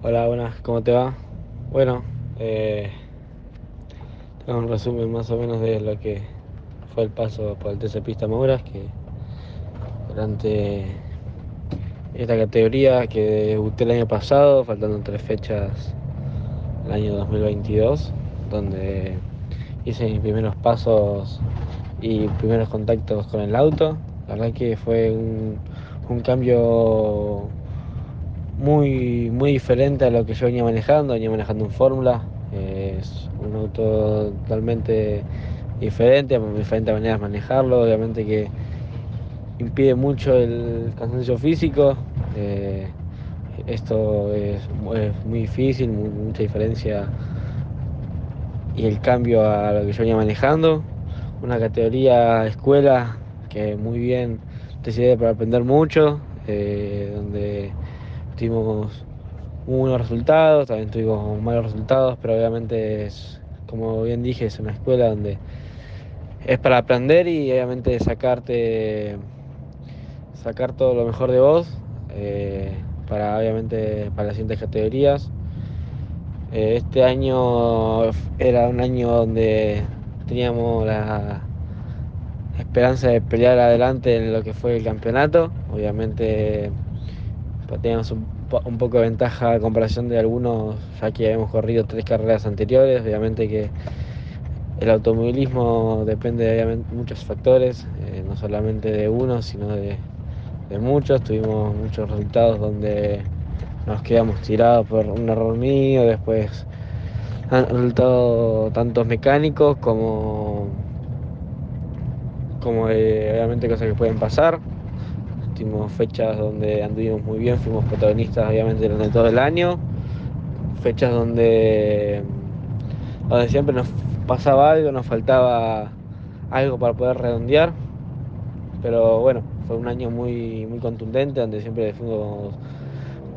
Hola, buenas, ¿cómo te va? Bueno, eh, tengo un resumen más o menos de lo que fue el paso por el TC Pista Mouras, que durante esta categoría que debuté el año pasado, faltando tres fechas el año 2022, donde hice mis primeros pasos y primeros contactos con el auto. La verdad que fue un, un cambio muy, muy diferente a lo que yo venía manejando, venía manejando un Fórmula, eh, es un auto totalmente diferente, diferentes maneras de manejarlo, obviamente que impide mucho el cansancio físico, eh, esto es, muy difícil, mucha diferencia y el cambio a lo que yo venía manejando, una categoría escuela que muy bien decidí para aprender mucho, eh, donde tuvimos buenos resultados, también tuvimos malos resultados, pero obviamente como bien dije, es una escuela donde es para aprender y obviamente sacarte sacar todo lo mejor de vos eh, para obviamente para las siguientes categorías. Eh, este año era un año donde teníamos la esperanza de pelear adelante en lo que fue el campeonato. Obviamente teníamos un, poco de ventaja a comparación de algunos, ya que habíamos corrido tres carreras anteriores. Obviamente que el automovilismo depende de muchos factores, eh, no solamente de uno, sino de, de, muchos. Tuvimos muchos resultados donde nos quedamos tirados por un error mío, después han resultado tantos mecánicos como, como eh, obviamente cosas que pueden pasar tuvimos fechas donde anduvimos muy bien, fuimos protagonistas obviamente durante todo el año, fechas donde, donde siempre nos pasaba algo, nos faltaba algo para poder redondear, pero bueno, fue un año muy, muy contundente donde siempre fuimos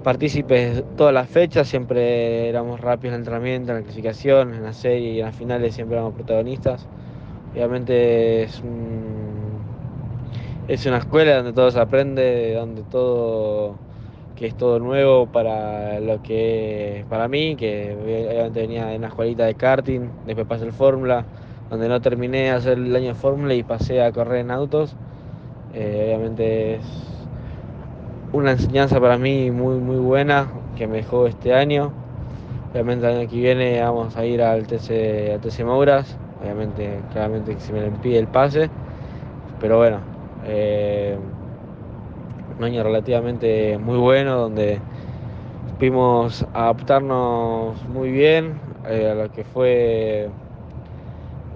partícipes todas las fechas, siempre éramos rápidos en el entrenamiento, en la clasificación, en la serie y en las finales siempre éramos protagonistas. Obviamente es un es una escuela donde todo se aprende, donde todo que es todo nuevo para lo que para mí, que obviamente venía de una escuelita de karting, después pasé el Fórmula, donde no terminé de hacer el año Fórmula y pasé a correr en autos. Eh, obviamente es una enseñanza para mí muy muy buena que me dejó este año. Obviamente el año que viene vamos a ir al TC, al TC Mouras, obviamente claramente que se me impide el pase, pero bueno, eh, un año relativamente muy bueno donde pudimos adaptarnos muy bien eh, a lo que fue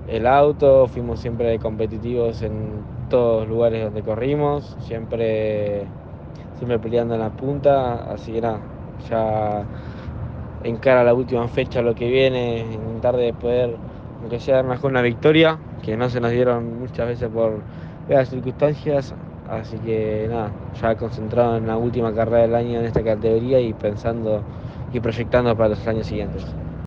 el auto, fuimos siempre competitivos en todos los lugares donde corrimos, siempre, siempre peleando en la punta, así que nada, ya en cara a la última fecha lo que viene, intentar de poder, aunque sea darnos una victoria, que no se nos dieron muchas veces por las circunstancias, así que nada, ya concentrado en la última carrera del año en esta categoría y pensando y proyectando para los años siguientes.